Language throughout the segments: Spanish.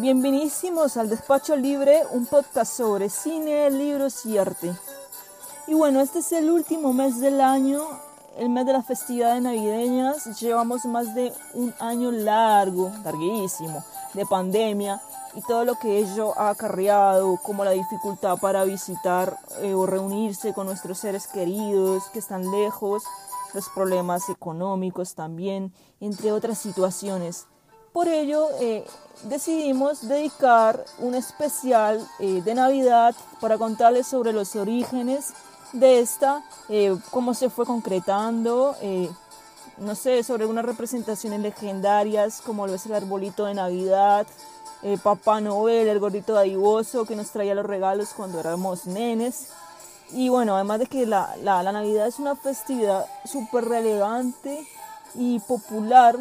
Bienvenidísimos al Despacho Libre, un podcast sobre cine, libros y arte. Y bueno, este es el último mes del año, el mes de las festividades navideñas. Llevamos más de un año largo, larguísimo, de pandemia y todo lo que ello ha acarreado, como la dificultad para visitar eh, o reunirse con nuestros seres queridos que están lejos, los problemas económicos también, entre otras situaciones. Por ello, eh, decidimos dedicar un especial eh, de Navidad para contarles sobre los orígenes de esta, eh, cómo se fue concretando, no sé, sobre unas representaciones legendarias como lo es el arbolito de Navidad, Papá Noel, el gordito dadivoso que nos traía los regalos cuando éramos nenes. Y bueno, además de que la, la, la Navidad es una festividad súper relevante y popular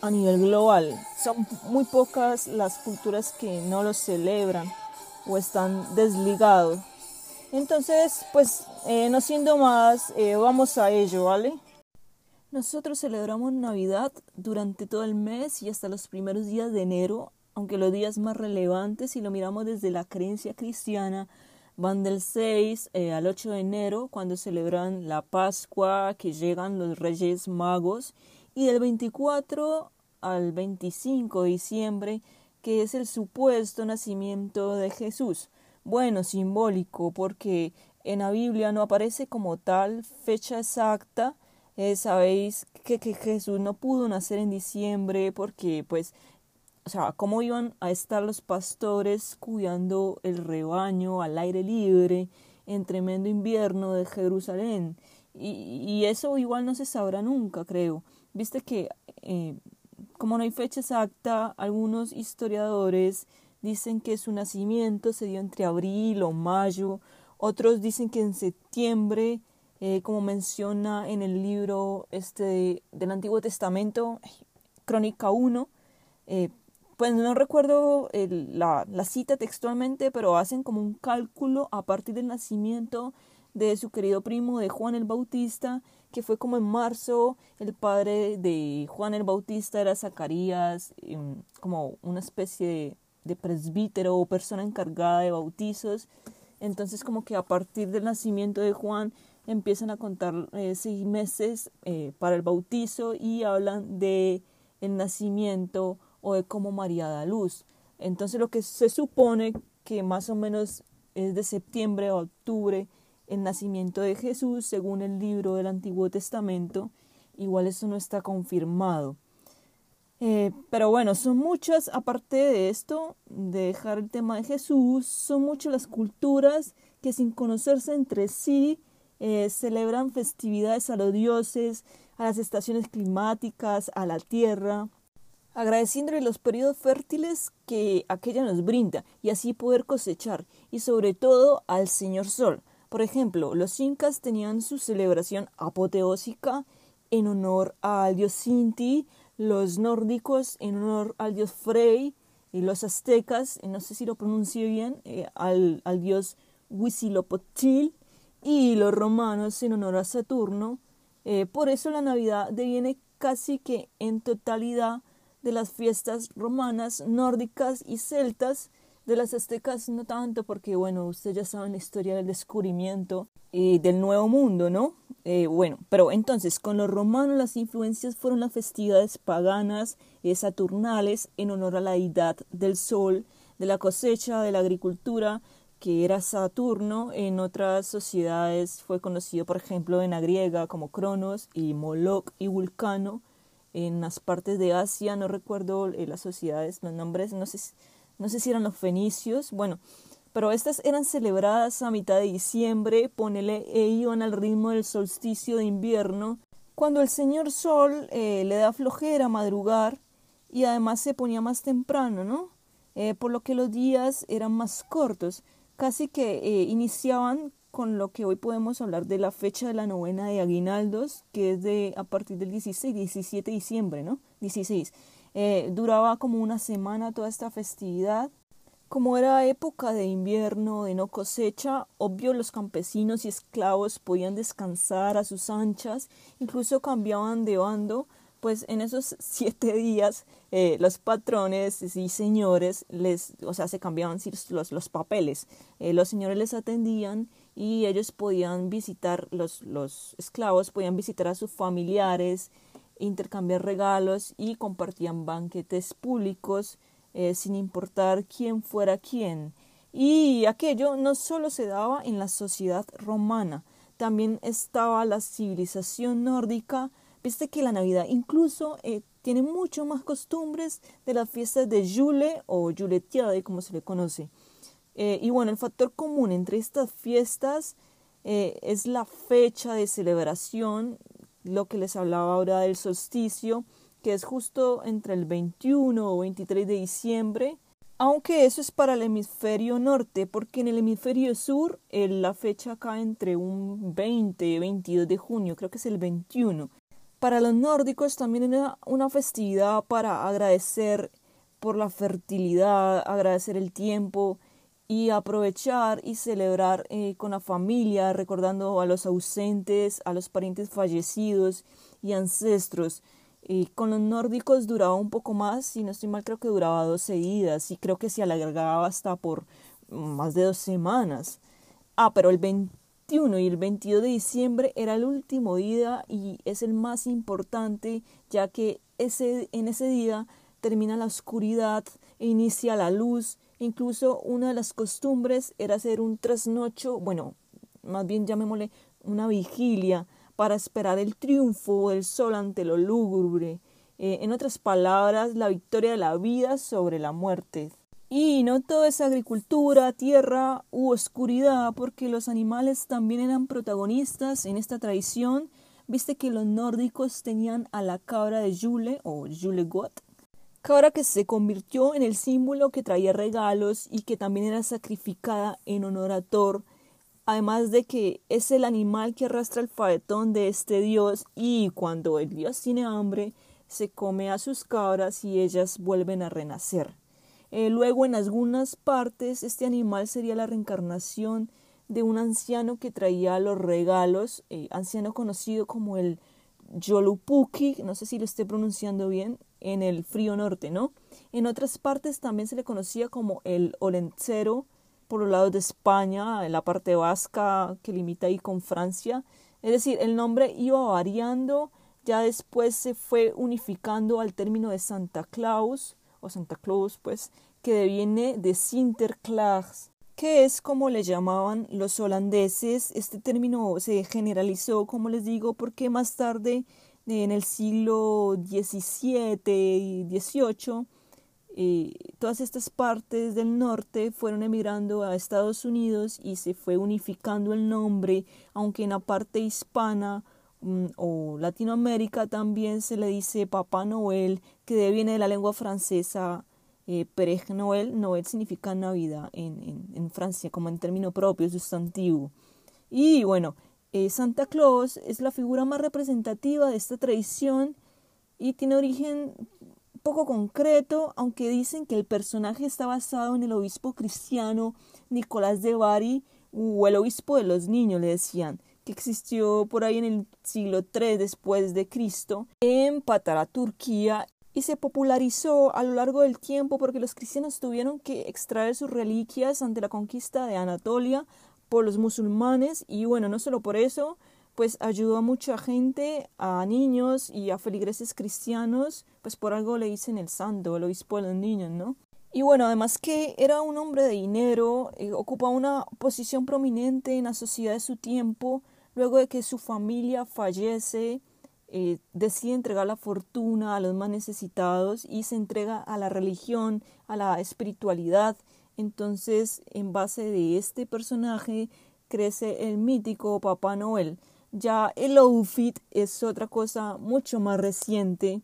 a nivel global. Son muy pocas las culturas que no lo celebran o están desligados. Entonces, pues, eh, no siendo más, eh, vamos a ello, ¿vale? Nosotros celebramos Navidad durante todo el mes y hasta los primeros días de enero, aunque los días más relevantes, si lo miramos desde la creencia cristiana, van del 6 eh, al 8 de enero, cuando celebran la Pascua, que llegan los Reyes Magos, y del 24 al 25 de diciembre, que es el supuesto nacimiento de Jesús. Bueno, simbólico, porque en la Biblia no aparece como tal fecha exacta. Eh, sabéis que, que Jesús no pudo nacer en diciembre porque, pues, o sea, cómo iban a estar los pastores cuidando el rebaño al aire libre en tremendo invierno de Jerusalén. Y, y eso igual no se sabrá nunca, creo. Viste que, eh, como no hay fecha exacta, algunos historiadores dicen que su nacimiento se dio entre abril o mayo, otros dicen que en septiembre, eh, como menciona en el libro este del Antiguo Testamento, Crónica 1, eh, pues no recuerdo la, la, cita textualmente, pero hacen como un cálculo a partir del nacimiento de su querido primo de Juan el Bautista que fue como en marzo, el padre de Juan el Bautista era Zacarías, em, como una especie de, presbítero o persona encargada de bautizos. Entonces como que a partir del nacimiento de Juan empiezan a contar eh, seis meses eh, para el bautizo y hablan de el nacimiento o de cómo María da luz. Entonces lo que se supone que más o menos es de septiembre a octubre el nacimiento de Jesús según el libro del Antiguo Testamento. Igual eso no está confirmado. Eh, pero bueno, son muchas, aparte de esto, de dejar el tema de Jesús, son muchas las culturas que sin conocerse entre sí eh, celebran festividades a los dioses, a las estaciones climáticas, a la tierra, agradeciéndole los periodos fértiles que aquella nos brinda y así poder cosechar, y sobre todo al Señor Sol, por ejemplo, los incas tenían su celebración apoteósica en honor al dios Sinti, los nórdicos en honor al dios Frey, y los aztecas, no sé si lo pronuncio bien, eh, al, al, dios Huitzilopochtli, y los romanos en honor a Saturno. Eh, por eso la Navidad deviene casi que en totalidad de las fiestas romanas, nórdicas y celtas, de las aztecas no tanto porque, bueno, ustedes ya saben la historia del descubrimiento y del nuevo mundo, ¿no? Eh, bueno, pero entonces con los romanos las influencias fueron las festividades paganas, eh, saturnales, en honor a la deidad del sol, de la cosecha, de la agricultura, que era Saturno. En otras sociedades fue conocido, por ejemplo, en la griega como Cronos y Moloch y Vulcano. En las partes de Asia, no recuerdo eh, las sociedades, los nombres, no sé si no sé si eran los fenicios, bueno, pero estas eran celebradas a mitad de diciembre, ponele, e iban al ritmo del solsticio de invierno, cuando el señor sol eh, le da flojera madrugar y además se ponía más temprano, ¿no? Eh, por lo que los días eran más cortos, casi que eh, iniciaban con lo que hoy podemos hablar de la fecha de la novena de aguinaldos, que es de a partir del 16, 17 de diciembre, ¿no? 16. Eh, duraba como una semana toda esta festividad. Como era época de invierno, de no cosecha, obvio los campesinos y esclavos podían descansar a sus anchas, incluso cambiaban de bando pues en esos siete días eh, los patrones y señores les, o sea, se cambiaban los, los papeles. Eh, los señores les atendían y ellos podían visitar, los, los esclavos podían visitar a sus familiares, intercambiar regalos y compartían banquetes públicos eh, sin importar quién fuera quién. Y aquello no solo se daba en la sociedad romana, también estaba la civilización nórdica. Viste que la Navidad incluso eh, tiene mucho más costumbres de las fiestas de Jule o Juletiade, como se le conoce. Eh, y bueno, el factor común entre estas fiestas es la fecha de celebración lo que les hablaba ahora del solsticio, que es justo entre el 21 o 23 de diciembre, aunque eso es para el hemisferio norte, porque en el hemisferio sur la fecha cae entre un 20 y 22 de junio, creo que es el 21. Para los nórdicos también era una festividad para agradecer por la fertilidad, agradecer el tiempo y aprovechar y celebrar eh, con la familia, recordando a los ausentes, a los parientes fallecidos y ancestros. Con los nórdicos duraba un poco más, si no estoy mal creo que duraba 12 días y creo que se alargaba hasta por más de dos semanas. Ah, pero el 21 y el 22 de diciembre era el último día y es el más importante ya que ese, en ese día termina la oscuridad e inicia la luz Incluso una de las costumbres era hacer un trasnocho, bueno, más bien llamémosle una vigilia para esperar el triunfo del sol ante lo lúgubre. Eh, en otras palabras, la victoria de la vida sobre la muerte. Y no todo es agricultura, tierra u oscuridad, porque los animales también eran protagonistas en esta tradición. Viste que los nórdicos tenían a la cabra de Jule o Julegot, cabra que se convirtió en el símbolo que traía regalos y que también era sacrificada en honor a Thor, además de que es el animal que arrastra el faetón de este dios y cuando el dios tiene hambre se come a sus cabras y ellas vuelven a renacer. Eh, luego en algunas partes este animal sería la reencarnación de un anciano que traía los regalos, eh, anciano conocido como el Yolupuki, no sé si lo esté pronunciando bien, en el frío norte, ¿no? En otras partes también se le conocía como el Olencero, por los lados de España, en la parte vasca que limita ahí con Francia. Es decir, el nombre iba variando, ya después se fue unificando al término de Santa Claus, o Santa Claus, pues, que deviene de Sinterklaas, que es como le llamaban los holandeses. Este término se generalizó, como les digo, porque más tarde en el siglo XVII y XVIII, eh, todas estas partes del norte fueron emigrando a Estados Unidos y se fue unificando el nombre, aunque en la parte hispana mm, o Latinoamérica también se le dice Papá Noel, que viene de la lengua francesa eh, Père Noel. Noel significa Navidad en, en, en Francia, como en término propio, sustantivo. Y bueno, eh, Santa Claus es la figura más representativa de esta tradición y tiene origen poco concreto, aunque dicen que el personaje está basado en el obispo cristiano Nicolás de Bari o el obispo de los niños, le decían, que existió por ahí en el siglo III después de Cristo en Patara, Turquía, y se popularizó a lo largo del tiempo porque los cristianos tuvieron que extraer sus reliquias ante la conquista de Anatolia por los musulmanes y bueno, no solo por eso, pues ayudó a mucha gente, a niños y a feligreses cristianos, pues por algo le dicen el santo, el obispo de los niños, ¿no? Y bueno, además que era un hombre de dinero, eh, ocupaba una posición prominente en la sociedad de su tiempo, luego de que su familia fallece, eh, decide entregar la fortuna a los más necesitados y se entrega a la religión, a la espiritualidad entonces, en base de este personaje, crece el mítico Papá Noel. Ya el outfit es otra cosa mucho más reciente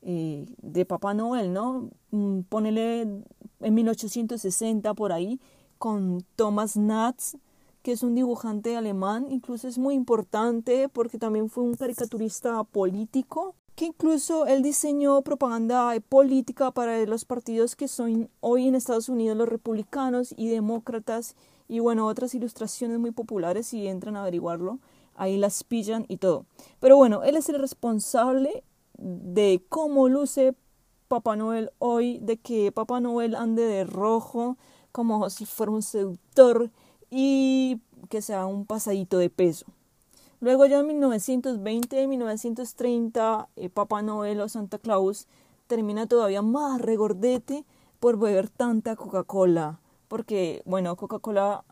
eh, de Papá Noel, ¿no? Mm, ponele en 1860 por ahí, con Thomas Natz, que es un dibujante alemán, incluso es muy importante porque también fue un caricaturista político que incluso él diseñó propaganda política para los partidos que son hoy en Estados Unidos los republicanos y demócratas y bueno, otras ilustraciones muy populares si entran a averiguarlo, ahí las pillan y todo. Pero bueno, él es el responsable de cómo luce Papá Noel hoy, de que Papá Noel ande de rojo como si fuera un seductor y que sea un pasadito de peso. Luego ya en 1920, 1930, eh, Papá Noel o Santa Claus termina todavía más regordete por beber tanta Coca-Cola. Porque, bueno, Coca-Cola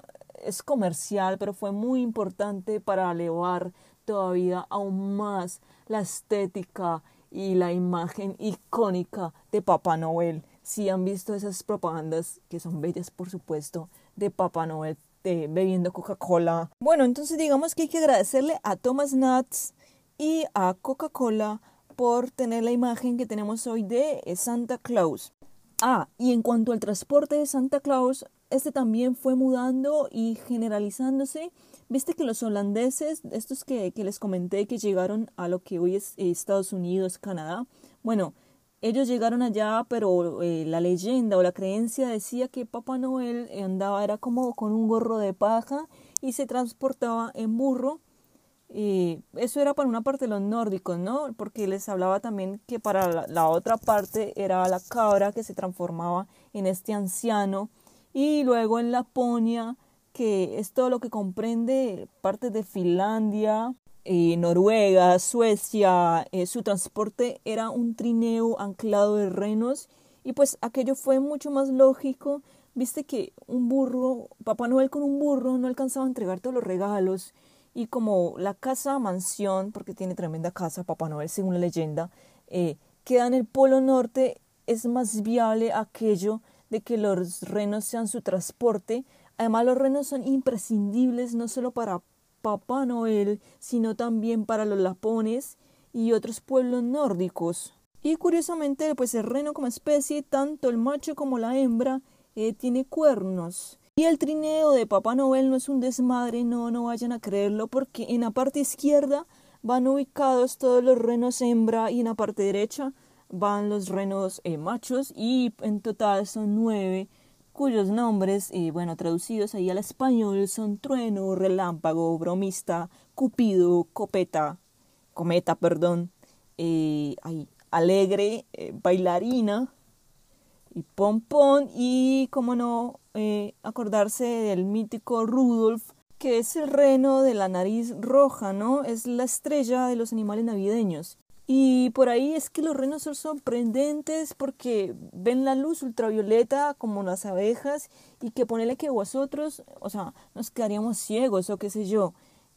es comercial, pero fue muy importante para elevar todavía aún más la estética y la imagen icónica de Papá Noel. Si han visto esas propagandas, que son bellas por supuesto, de Papá Noel bebiendo Coca-Cola. Bueno, entonces digamos que hay que agradecerle a Thomas Nuts y a Coca-Cola por tener la imagen que tenemos hoy de Santa Claus. Ah, y en cuanto al transporte de Santa Claus, este también fue mudando y generalizándose. Viste que los holandeses, estos que, que les comenté que llegaron a lo que hoy es Estados Unidos, Canadá, bueno, ellos llegaron allá, pero eh, la leyenda o la creencia decía que Papá Noel andaba, era como con un gorro de paja y se transportaba en burro. Y eso era para una parte de los nórdicos, ¿no? Porque les hablaba también que para la, otra parte era la cabra que se transformaba en este anciano. Y luego en Laponia, que es todo lo que comprende partes de Finlandia, eh, Noruega, Suecia, eh, su transporte era un trineo anclado de renos y pues aquello fue mucho más lógico. Viste que un burro, Papá Noel con un burro no alcanzaba a entregar todos los regalos y como la casa mansión, porque tiene tremenda casa Papá Noel según la leyenda, eh, queda en el Polo Norte, es más viable aquello de que los renos sean su transporte. Además los renos son imprescindibles no solo para Papá Noel, sino también para los lapones y otros pueblos nórdicos. Y curiosamente, pues el reno como especie, tanto el macho como la hembra, eh, tiene cuernos. Y el trineo de Papá Noel no es un desmadre, no, no vayan a creerlo, porque en la parte izquierda van ubicados todos los renos hembra y en la parte derecha van los renos eh, machos y en total son nueve cuyos nombres, eh, bueno, traducidos ahí al español son trueno, relámpago, bromista, cupido, copeta, cometa, perdón, eh, alegre, eh, bailarina y pompón y, como no, acordarse del mítico Rudolf, que es el reno de la nariz roja, ¿no? Es la estrella de los animales navideños. Y por ahí es que los renos son sorprendentes porque ven la luz ultravioleta como las abejas y que ponele que vosotros, o sea, nos quedaríamos ciegos o qué sé yo.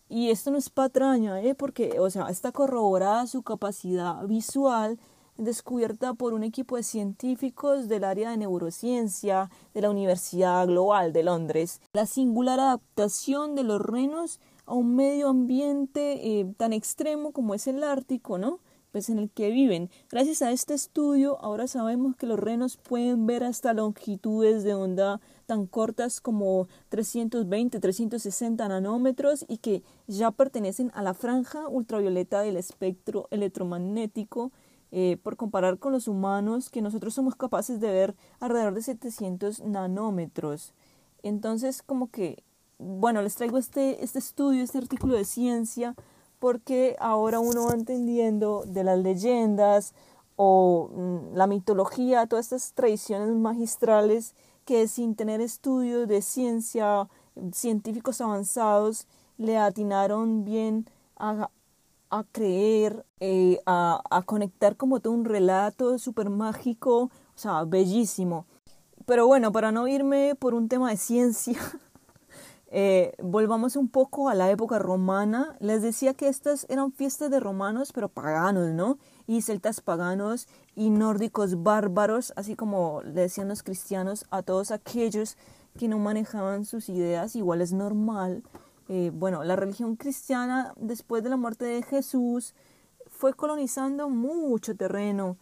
Y esto no es patraña, ¿eh? Porque, o sea, está corroborada su capacidad visual descubierta por un equipo de científicos del área de neurociencia de la Universidad Global de Londres. La singular adaptación de los renos a un medio ambiente eh, tan extremo como es el Ártico, ¿no? Pues, en el que viven. Gracias a este estudio ahora sabemos que los renos pueden ver hasta longitudes de onda tan cortas como 320, 360 nanómetros y que ya pertenecen a la franja ultravioleta del espectro electromagnético eh, por comparar con los humanos que nosotros somos capaces de ver alrededor de 700 nanómetros. Entonces como que, bueno, les traigo este, este estudio, este artículo de ciencia porque ahora uno va entendiendo de las leyendas o mm, la mitología, todas estas tradiciones magistrales que sin tener estudios de ciencia, científicos avanzados, le atinaron bien a, a creer, eh, a, a, conectar como todo un relato súper mágico, o sea, bellísimo. Pero bueno, para no irme por un tema de ciencia, Eh, volvamos un poco a la época romana. Les decía que estas eran fiestas de romanos, pero paganos, ¿no? Y celtas paganos y nórdicos bárbaros, así como le decían los cristianos a todos aquellos que no manejaban sus ideas, igual es normal. Eh, bueno, la religión cristiana, después de la muerte de Jesús, fue colonizando mucho terreno.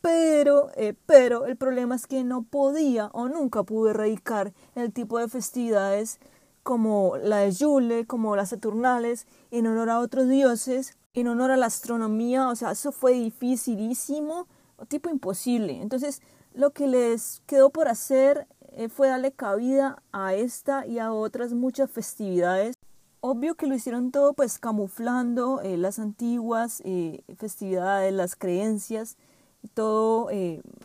Pero, eh, pero el problema es que no podía o nunca pudo erradicar el tipo de festividades como la de Yule, como las Saturnales, en honor a otros dioses, en honor a la astronomía, o sea, eso fue dificilísimo, tipo imposible. Entonces, lo que les quedó por hacer eh, fue darle cabida a esta y a otras muchas festividades Obvio que lo hicieron todo pues camuflando eh, las antiguas eh, festividades, las creencias, todo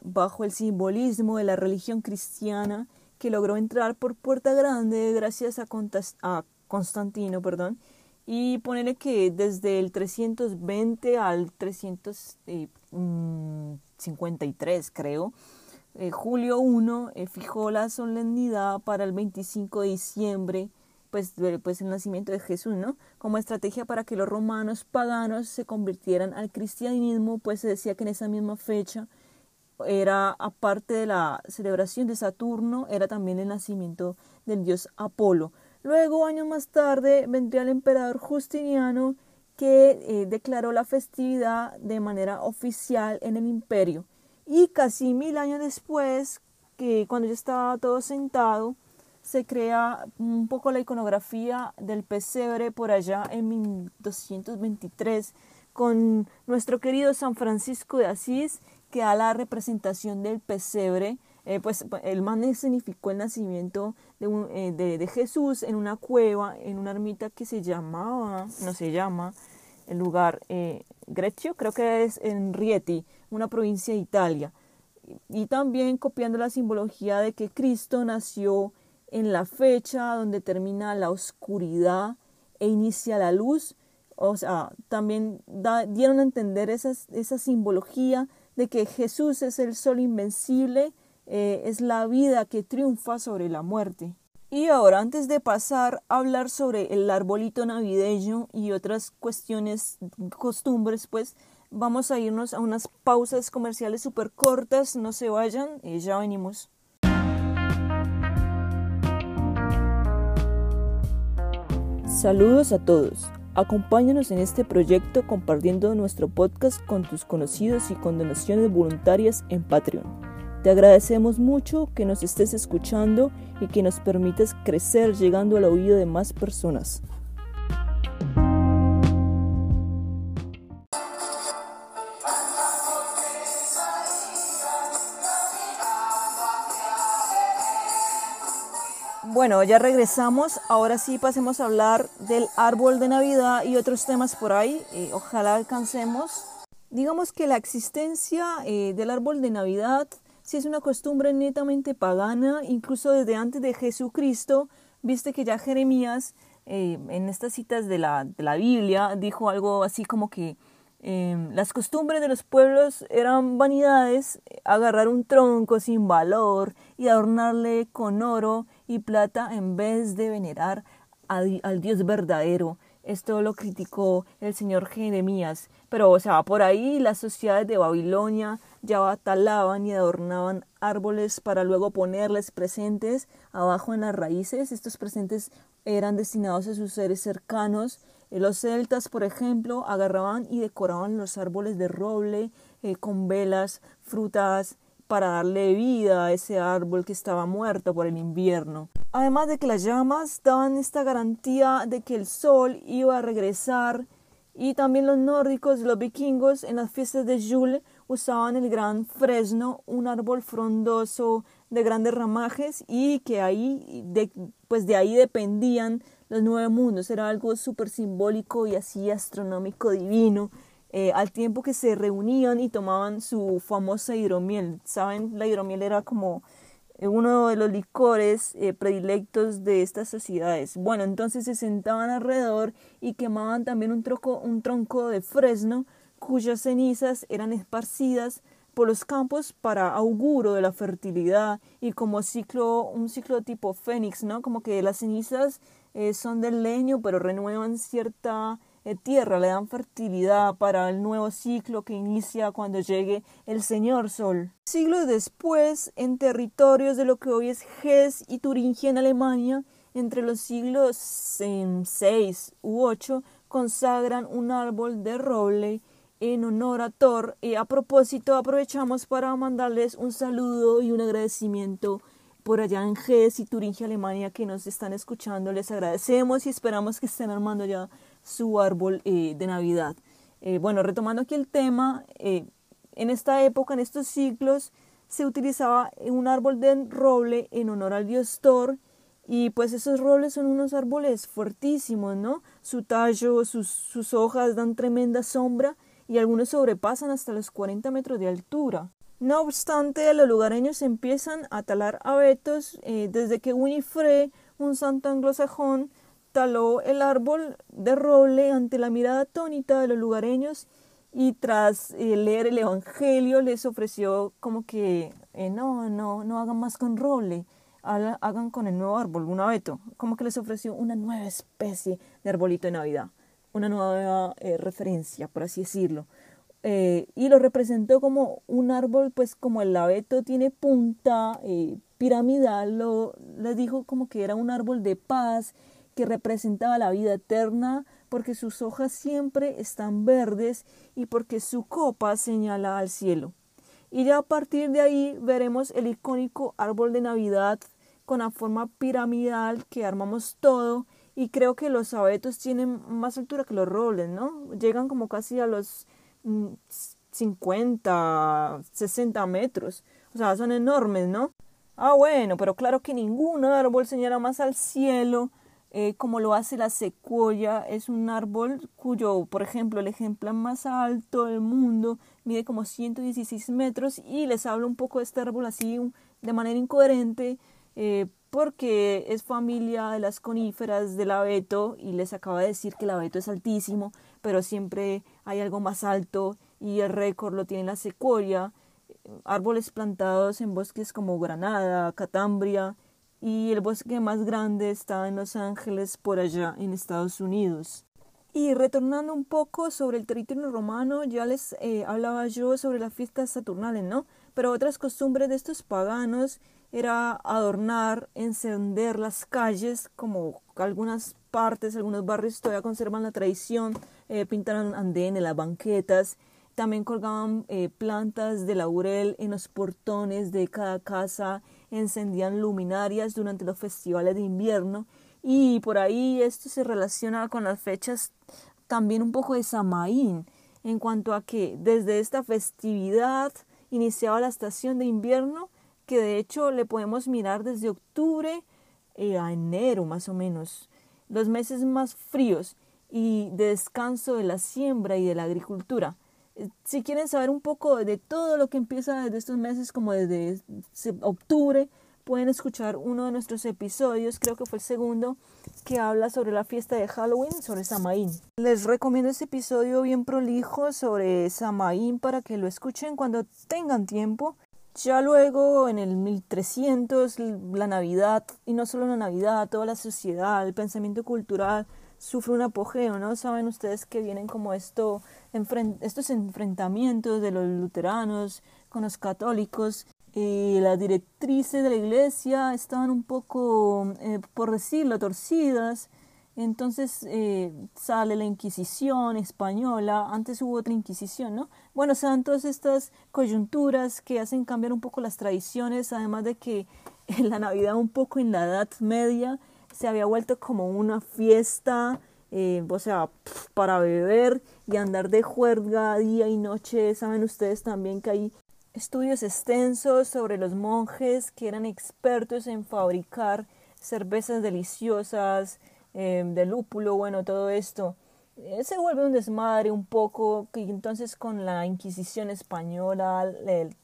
bajo el simbolismo de la religión cristiana logró entrar por Puerta Grande gracias a, a Constantino, perdón, y ponerle que desde el 320 al 353 mm, creo, Julio I fijó la solemnidad para el 25 de diciembre pues, pues el nacimiento de Jesús, ¿no? Como estrategia para que los romanos paganos se convirtieran al cristianismo, pues se decía que en esa misma fecha era, aparte de la celebración de Saturno, era también el nacimiento del dios Apolo. Luego, años más tarde, vendría el emperador Justiniano, que eh, declaró la festividad de manera oficial en el imperio. Y casi mil años después, que cuando ya estaba todo sentado, se crea un poco la iconografía del pesebre por allá en 1223 con nuestro querido San Francisco de Asís que da la representación del pesebre. Eh, pues el man significó el nacimiento de, eh, de, Jesús en una cueva, en una ermita que se llamaba, no se llama, el lugar eh, Greccio, creo que es en Rieti, una provincia de Italia. Y también copiando la simbología de que Cristo nació en la fecha donde termina la oscuridad e inicia la luz. O sea, también dieron a entender esa simbología de que Jesús es el sol invencible, eh, es la vida que triunfa sobre la muerte. Y ahora, antes de pasar a hablar sobre el arbolito navideño y otras cuestiones, costumbres, pues vamos a irnos a unas pausas comerciales súper cortas, no se vayan, y ya venimos. Saludos a todos. Acompáñanos en este proyecto compartiendo nuestro podcast con tus conocidos y con donaciones voluntarias en Patreon. Te agradecemos mucho que nos estés escuchando y que nos permitas crecer llegando al oído de más personas. Bueno, ya regresamos. Ahora sí pasemos a hablar del árbol de Navidad y otros temas por ahí. Eh, ojalá alcancemos. Digamos que la existencia eh, del árbol de Navidad sí es una costumbre netamente pagana, incluso desde antes de Jesucristo. Viste que ya Jeremías eh, en estas citas de la, de la Biblia dijo algo así como que Em, las costumbres de los pueblos eran vanidades, agarrar un tronco sin valor y adornarle con oro y plata en vez de venerar al Dios verdadero. Esto lo criticó el señor Jeremías. Pero, o sea, por ahí las sociedades de Babilonia ya talaban y adornaban árboles para luego ponerles presentes abajo en las raíces. Estos presentes eran destinados a sus seres cercanos eh, los celtas, por ejemplo, agarraban y decoraban los árboles de roble eh, con velas, frutas, para darle vida a ese árbol que estaba muerto por el invierno. Además de que las llamas daban esta garantía de que el sol iba a regresar y también los nórdicos, los vikingos, en las fiestas de Yule usaban el gran fresno, un árbol frondoso de grandes ramajes y que ahí, pues de ahí dependían los nueve mundos, era algo súper simbólico y así astronómico divino, eh, al tiempo que se reunían y tomaban su famosa hidromiel. Saben, la hidromiel era como eh, uno de los licores eh, predilectos de estas sociedades. Bueno, entonces se sentaban alrededor y quemaban también un, troco, un tronco de fresno cuyas cenizas eran esparcidas por los campos para auguro de la fertilidad y como ciclo, un ciclo tipo fénix, ¿no? Como que las cenizas son del leño, pero renuevan cierta tierra, le dan fertilidad para el nuevo ciclo que inicia cuando llegue el Señor Sol. Siglos después, en territorios de lo que hoy es Hesse y Turingia en Alemania, entre los siglos 6 u 8, consagran un árbol de roble en honor a Thor. Y a propósito, aprovechamos para mandarles un saludo y un agradecimiento por allá en Hesse y Turingia, Alemania, que nos están escuchando. Les agradecemos y esperamos que estén armando ya su árbol eh, de Navidad. Eh, bueno, retomando aquí el tema, eh, en esta época, en estos siglos, se utilizaba un árbol de roble en honor al dios Thor Y pues esos robles son unos árboles fuertísimos, ¿no? Su tallo, sus, sus hojas dan tremenda sombra y algunos sobrepasan hasta los 40 metros de altura. No obstante, los lugareños empiezan a talar abetos eh, desde que Winifred, un santo anglosajón, taló el árbol de roble ante la mirada atónita de los lugareños y tras eh, leer el Evangelio les ofreció como que eh, no, no, no hagan más con roble, hagan con el nuevo árbol, un abeto, como que les ofreció una nueva especie de arbolito de Navidad, una nueva referencia, por así decirlo. Eh, y lo representó como un árbol, pues como el abeto tiene punta eh, piramidal, lo, les dijo como que era un árbol de paz que representaba la vida eterna porque sus hojas siempre están verdes y porque su copa señala al cielo. Y ya a partir de ahí veremos el icónico árbol de Navidad con la forma piramidal que armamos todo y creo que los abetos tienen más altura que los robles, ¿no? Llegan como casi a los 50, 60 metros. O sea, son enormes, ¿no? Ah, bueno, pero claro que ningún árbol señala más al cielo eh, como lo hace la secuoya. Es un árbol cuyo, por ejemplo, el ejemplar más alto del mundo mide como 116 metros y les hablo un poco de este árbol así de manera incoherente eh, porque es familia de las coníferas del abeto y les acaba de decir que el abeto es altísimo pero siempre hay algo más alto y el récord lo tiene la secuoya, árboles plantados en bosques como Granada, Catambria y el bosque más grande está en Los Ángeles por allá en Estados Unidos. Y retornando un poco sobre el territorio romano, ya les eh, hablaba yo sobre las fiestas saturnales, ¿no? Pero otras costumbres de estos paganos era adornar, encender las calles, como algunas partes, algunos barrios todavía conservan la tradición eh, pintaron andenes, las banquetas, también colgaban eh, plantas de laurel en los portones de cada casa, encendían luminarias durante los festivales de invierno y por ahí esto se relaciona con las fechas también un poco de Samaín, en cuanto a que desde esta festividad iniciaba la estación de invierno, que de hecho le podemos mirar desde octubre eh, a enero más o menos, los meses más fríos y de descanso de la siembra y de la agricultura. Si quieren saber un poco de todo lo que empieza desde estos meses, como desde octubre, pueden escuchar uno de nuestros episodios, creo que fue el segundo, que habla sobre la fiesta de Halloween, sobre Samaín. Les recomiendo este episodio bien prolijo sobre Samaín para que lo escuchen cuando tengan tiempo. Ya luego, en el 1300, la Navidad, y no solo la Navidad, toda la sociedad, el pensamiento cultural, sufre un apogeo, ¿no? Saben ustedes que vienen como esto, estos enfrentamientos de los luteranos con los católicos y las directrices de la iglesia estaban un poco, eh, por decirlo, torcidas. Entonces eh, sale la Inquisición española, antes hubo otra Inquisición, ¿no? Bueno, se dan todas estas coyunturas que hacen cambiar un poco las tradiciones, además de que la Navidad un poco en la Edad Media se había vuelto como una fiesta, eh, o sea, para beber y andar de juerga día y noche. Saben ustedes también que hay estudios extensos sobre los monjes que eran expertos en fabricar cervezas deliciosas, eh, de lúpulo, bueno, todo esto. Eh, se vuelve un desmadre un poco, que entonces con la Inquisición española,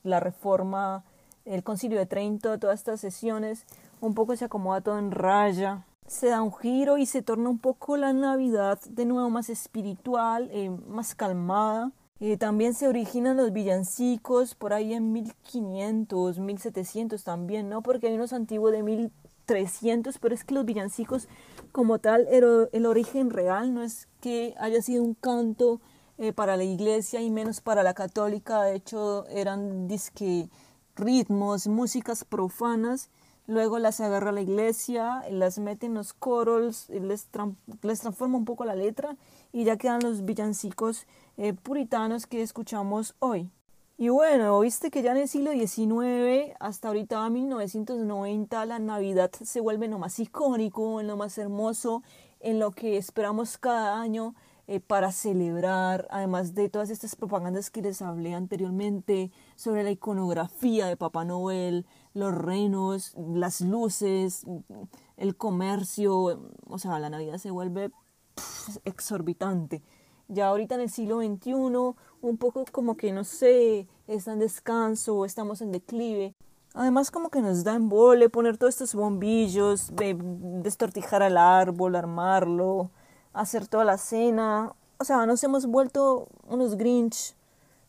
la reforma, el Concilio de Trento, todas estas sesiones, un poco se acomoda todo en raya, se da un giro y se torna un poco la Navidad de nuevo más espiritual, eh, más calmada. Eh, también se originan los villancicos por ahí en 1500, 1700 también, ¿no? Porque hay unos antiguos de 1300, pero es que los villancicos como tal, el, el origen real no es que haya sido un canto eh, para la iglesia y menos para la católica, de hecho eran disque ritmos, músicas profanas luego las agarra la iglesia, las mete en los coros, les, les transforma un poco la letra y ya quedan los villancicos eh, puritanos que escuchamos hoy. Y bueno, viste que ya en el siglo XIX hasta ahorita 1990 la Navidad se vuelve lo más icónico, en lo más hermoso, en lo que esperamos cada año eh, para celebrar, además de todas estas propagandas que les hablé anteriormente sobre la iconografía de Papá Noel, los renos, las luces, el comercio, o sea, la Navidad se vuelve exorbitante. Ya ahorita en el siglo XXI, un poco como que no sé, está en descanso, estamos en declive. Además como que nos da embole poner todos estos bombillos, destortijar al árbol, armarlo, hacer toda la cena. O sea, nos hemos vuelto unos Grinch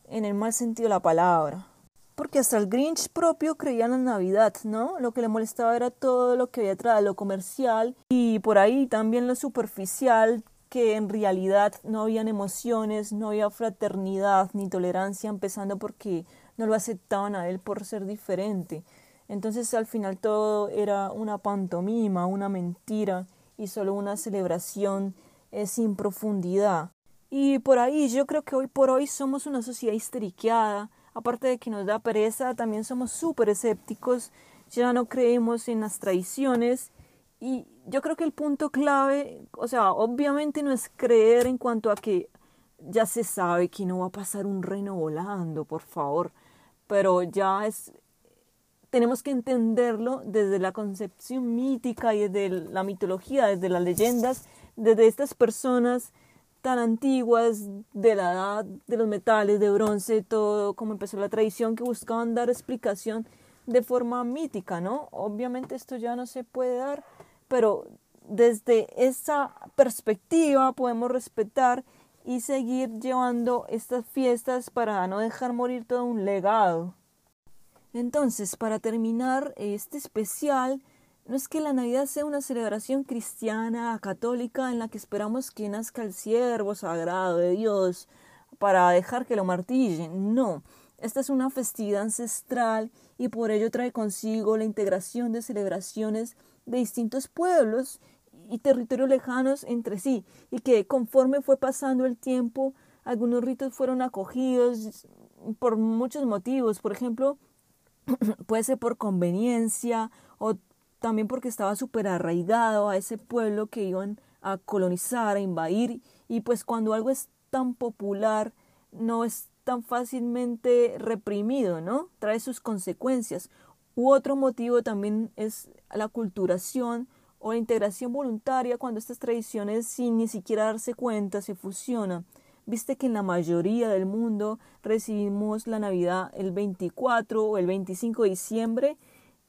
en el mal sentido de la palabra. Porque hasta el Grinch propio creía en la Navidad, ¿no? Lo que le molestaba era todo lo que había detrás, lo comercial y por ahí también lo superficial, que en realidad no habían emociones, no había fraternidad ni tolerancia, empezando porque no lo aceptaban a él por ser diferente. Entonces al final todo era una pantomima, una mentira y solo una celebración eh, sin profundidad. Y por ahí yo creo que hoy por hoy somos una sociedad histeriqueada, aparte de que nos da pereza, también somos súper escépticos, ya no creemos en las tradiciones y yo creo que el punto clave, o sea, obviamente no es creer en cuanto a que ya se sabe que no va a pasar un reino volando, por favor, pero ya es tenemos que entenderlo desde la concepción mítica y desde la mitología, desde las leyendas, desde estas personas tan antiguas de la edad de los metales, de bronce, todo como empezó la tradición que buscaban dar explicación de forma mítica, ¿no? Obviamente esto ya no se puede dar, pero desde esa perspectiva podemos respetar y seguir llevando estas fiestas para no dejar morir todo un legado. Entonces, para terminar este especial, no es que la Navidad sea una celebración cristiana, católica, en la que esperamos que nazca el siervo sagrado de Dios para dejar que lo martillen. No, esta es una festividad ancestral y por ello trae consigo la integración de celebraciones de distintos pueblos y territorios lejanos entre sí, y que conforme fue pasando el tiempo, algunos ritos fueron acogidos por muchos motivos. Por ejemplo, puede ser por conveniencia o también porque estaba súper arraigado a ese pueblo que iban a colonizar, a invadir, y pues cuando algo es tan popular, no es tan fácilmente reprimido, ¿no? Trae sus consecuencias. U otro motivo también es la culturación o la integración voluntaria cuando estas tradiciones sin ni siquiera darse cuenta se fusionan. Viste que en la mayoría del mundo recibimos la Navidad el 24 o el 25 de diciembre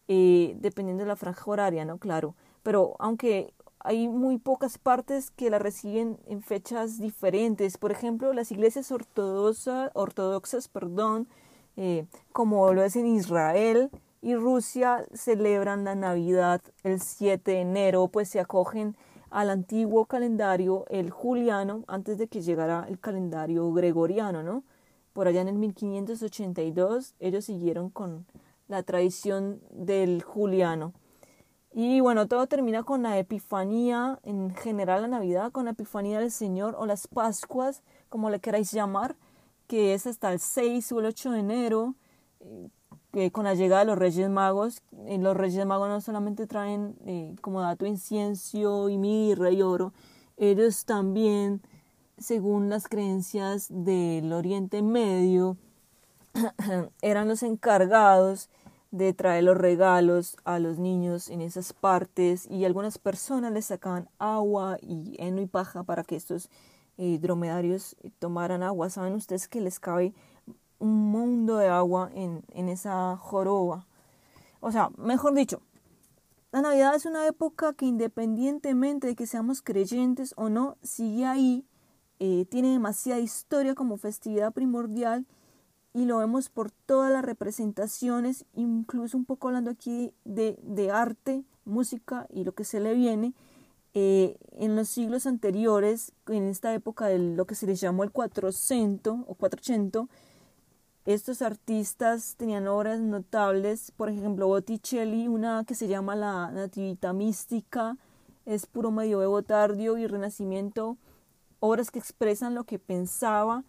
eh, dependiendo de la franja horaria, ¿no? Claro. Pero aunque hay muy pocas partes que la reciben en fechas diferentes. Por ejemplo, las iglesias ortodoxas, ortodoxas perdón, eh, como lo es en Israel y Rusia, celebran la Navidad el 7 de enero, pues se acogen al antiguo calendario, el juliano, antes de que llegara el calendario gregoriano, ¿no? Por allá en el 1582 ellos siguieron con la tradición del juliano. Y bueno, todo termina con la Epifanía, en general la Navidad, con la Epifanía del Señor o las Pascuas, como le queráis llamar, que es hasta el 6 o el 8 de enero, eh, con la llegada de los Reyes Magos. Eh, los Reyes Magos no solamente traen eh, como dato incienso y mirra y oro, ellos también, según las creencias del Oriente Medio, eran los encargados de traer los regalos a los niños en esas partes y algunas personas les sacaban agua y heno y paja para que estos eh, dromedarios tomaran agua. Saben ustedes que les cabe un mundo de agua en, en esa joroba. O sea, mejor dicho, la Navidad es una época que independientemente de que seamos creyentes o no, sigue ahí, eh, tiene demasiada historia como festividad primordial y lo vemos por todas las representaciones, incluso un poco hablando aquí de, de arte, música y lo que se le viene. Eh, en los siglos anteriores, en esta época de lo que se les llamó el 400 o 480, estos artistas tenían obras notables, por ejemplo Botticelli, una que se llama La Nativita Mística, es puro medioevo tardío y renacimiento, obras que expresan lo que pensaba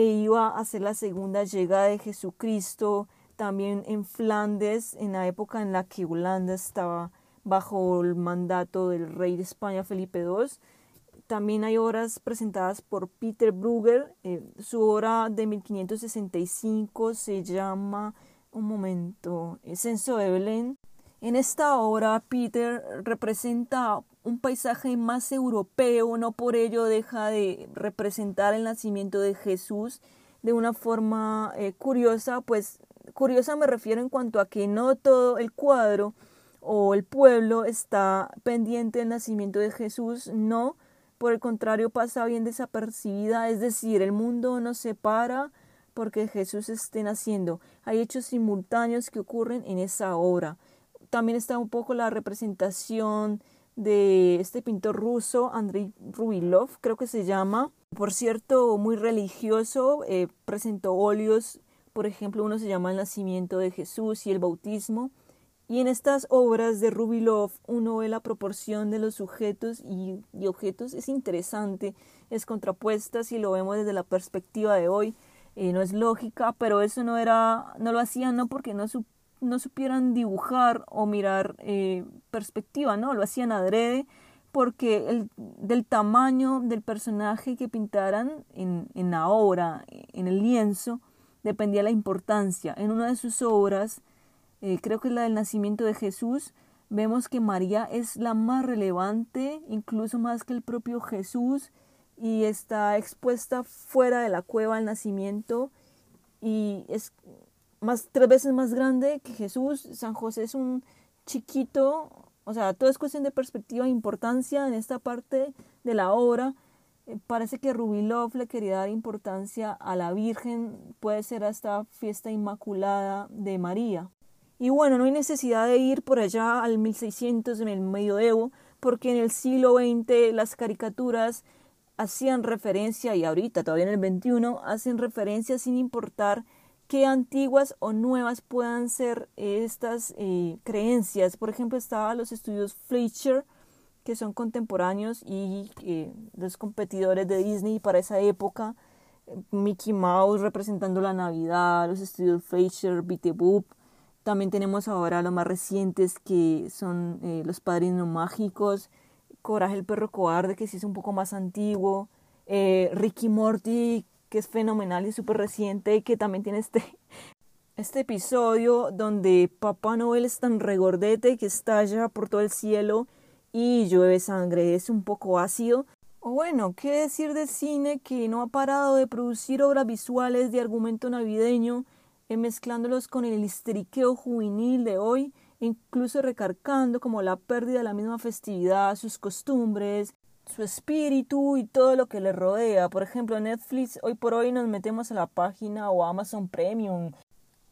e iba a ser la segunda llegada de Jesucristo, también en Flandes, en la época en la que Holanda estaba bajo el mandato del rey de España Felipe II. También hay obras presentadas por Peter Brugger. Eh, su obra de 1565 se llama un momento, censo de Belén. En esta obra Peter representa un paisaje más europeo, no por ello deja de representar el nacimiento de Jesús de una forma eh, curiosa, pues curiosa me refiero en cuanto a que no todo el cuadro o el pueblo está pendiente del nacimiento de Jesús, no, por el contrario pasa bien desapercibida, es decir, el mundo no se para porque Jesús esté naciendo. Hay hechos simultáneos que ocurren en esa obra. También está un poco la representación de este pintor ruso, Andrei Rubilov, creo que se llama. Por cierto, muy religioso, eh, presentó óleos, por ejemplo, uno se llama El nacimiento de Jesús y el bautismo. Y en estas obras de Rubilov uno ve la proporción de los sujetos y, objetos. Es interesante, es contrapuesta si lo vemos desde la perspectiva de hoy. Eh, no es lógica, pero eso no era, no lo hacían no porque no, no supieran dibujar o mirar eh, perspectiva, no, lo hacían adrede porque el, del tamaño del personaje que pintaran en, en la obra, en el lienzo, dependía la importancia. En una de sus obras, eh, creo que es la del nacimiento de Jesús, vemos que María es la más relevante, incluso más que el propio Jesús, y está expuesta fuera de la cueva del nacimiento y es más tres veces más grande que Jesús. San José es un chiquito, o sea, todo es cuestión de perspectiva e importancia en esta parte de la obra. Eh, parece que Rubilov le quería dar importancia a la Virgen, puede ser hasta fiesta inmaculada de María. Y bueno, no hay necesidad de ir por allá al 1600 en el medioevo, porque en el siglo XX las caricaturas hacían referencia, y ahorita todavía en el XXI, hacen referencia sin importar qué antiguas o nuevas puedan ser estas eh, creencias. Por ejemplo, estaban los estudios Fletcher, que son contemporáneos y eh, los competidores de Disney para esa época. Mickey Mouse representando la Navidad, los estudios Fletcher, Beat Boop, también tenemos ahora los más recientes que son eh, Los Padrinos Mágicos, Coraje el Perro Cobarde, que sí es un poco más antiguo, eh, Ricky Morty, que es fenomenal y súper reciente, y que también tiene este, este episodio donde Papá Noel es tan regordete que estalla por todo el cielo y llueve sangre. Es un poco ácido. O bueno, ¿qué decir del cine que no ha parado de producir obras visuales de argumento navideño? Eh, mezclándolos con el histeriqueo juvenil de hoy, incluso recargando como la pérdida de la misma festividad, sus costumbres, su espíritu y todo lo que le rodea. Por ejemplo, Netflix, hoy por hoy nos metemos a la página o Amazon Premium,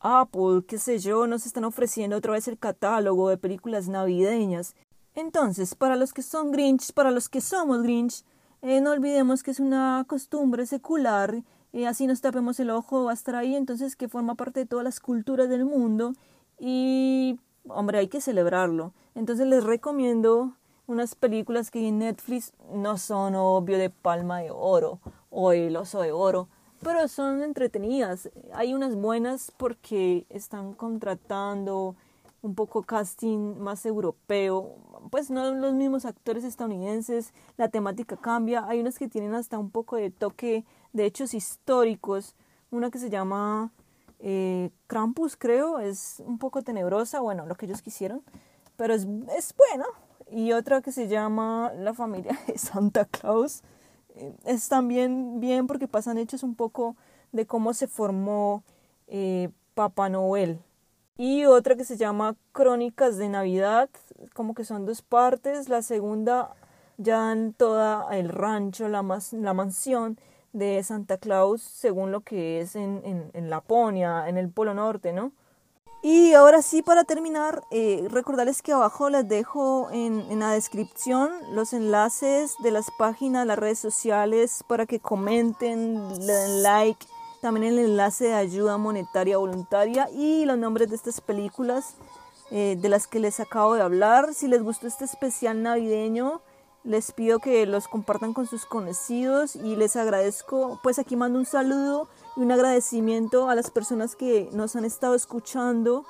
Apple, qué sé yo, nos están ofreciendo otra vez el catálogo de películas navideñas. Entonces, para los que son Grinch, para los que somos Grinch, eh, no olvidemos que es una costumbre secular y así nos tapemos el ojo, va a estar ahí, entonces que forma parte de todas las culturas del mundo y, hombre, hay que celebrarlo. Entonces les recomiendo unas películas que en Netflix no son obvio de palma de oro o el oso de oro, pero son entretenidas. Hay unas buenas porque están contratando un poco casting más europeo, pues no los mismos actores estadounidenses, la temática cambia, hay unas que tienen hasta un poco de toque de hechos históricos, una que se llama eh, Krampus creo, es un poco tenebrosa, bueno, lo que ellos quisieron, pero es, es buena, y otra que se llama La familia de Santa Claus, eh, es también bien porque pasan hechos un poco de cómo se formó eh, Papá Noel y otra que se llama Crónicas de Navidad, como que son dos partes. La segunda ya en toda el rancho, la, la mansión de Santa Claus, según lo que es en, en, en Laponia, en el Polo Norte, ¿no? Y ahora sí, para terminar, eh, recordarles que abajo les dejo en, en, la descripción los enlaces de las páginas, las redes sociales, para que comenten, le den like también el enlace de ayuda monetaria voluntaria y los nombres de estas películas eh, de las que les acabo de hablar. Si les gustó este especial navideño, les pido que los compartan con sus conocidos y les agradezco, pues aquí mando un saludo un agradecimiento a las personas que nos han estado escuchando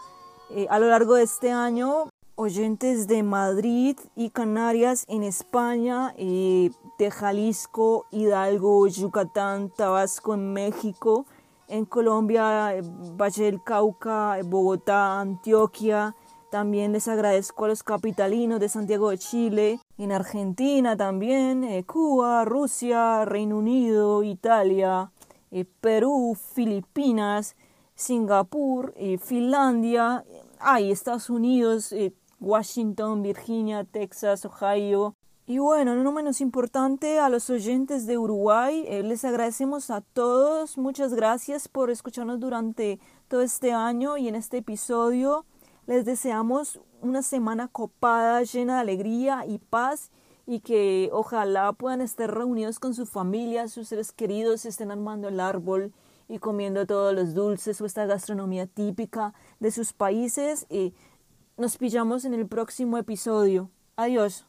eh, a lo largo de este año oyentes de Madrid y Canarias en España, eh, de Jalisco, Hidalgo, Yucatán, Tabasco en México, en Colombia, eh, Valle del Cauca, Bogotá, Antioquia. También les agradezco a los capitalinos de Santiago de Chile, en Argentina también, Cuba, Rusia, Reino Unido, Italia, eh, Perú, Filipinas, Singapur, Finlandia, hay Estados Unidos, Washington, Virginia, Texas, Ohio, y bueno, no menos importante, a los oyentes de Uruguay, eh, les agradecemos a todos, muchas gracias por escucharnos durante todo este año y en este episodio. Les deseamos una semana copada, llena de alegría y paz y que ojalá puedan estar reunidos con su familia, sus seres queridos, estén armando el árbol y comiendo todos los dulces o esta gastronomía típica de sus países y nos pillamos en el próximo episodio. Adiós.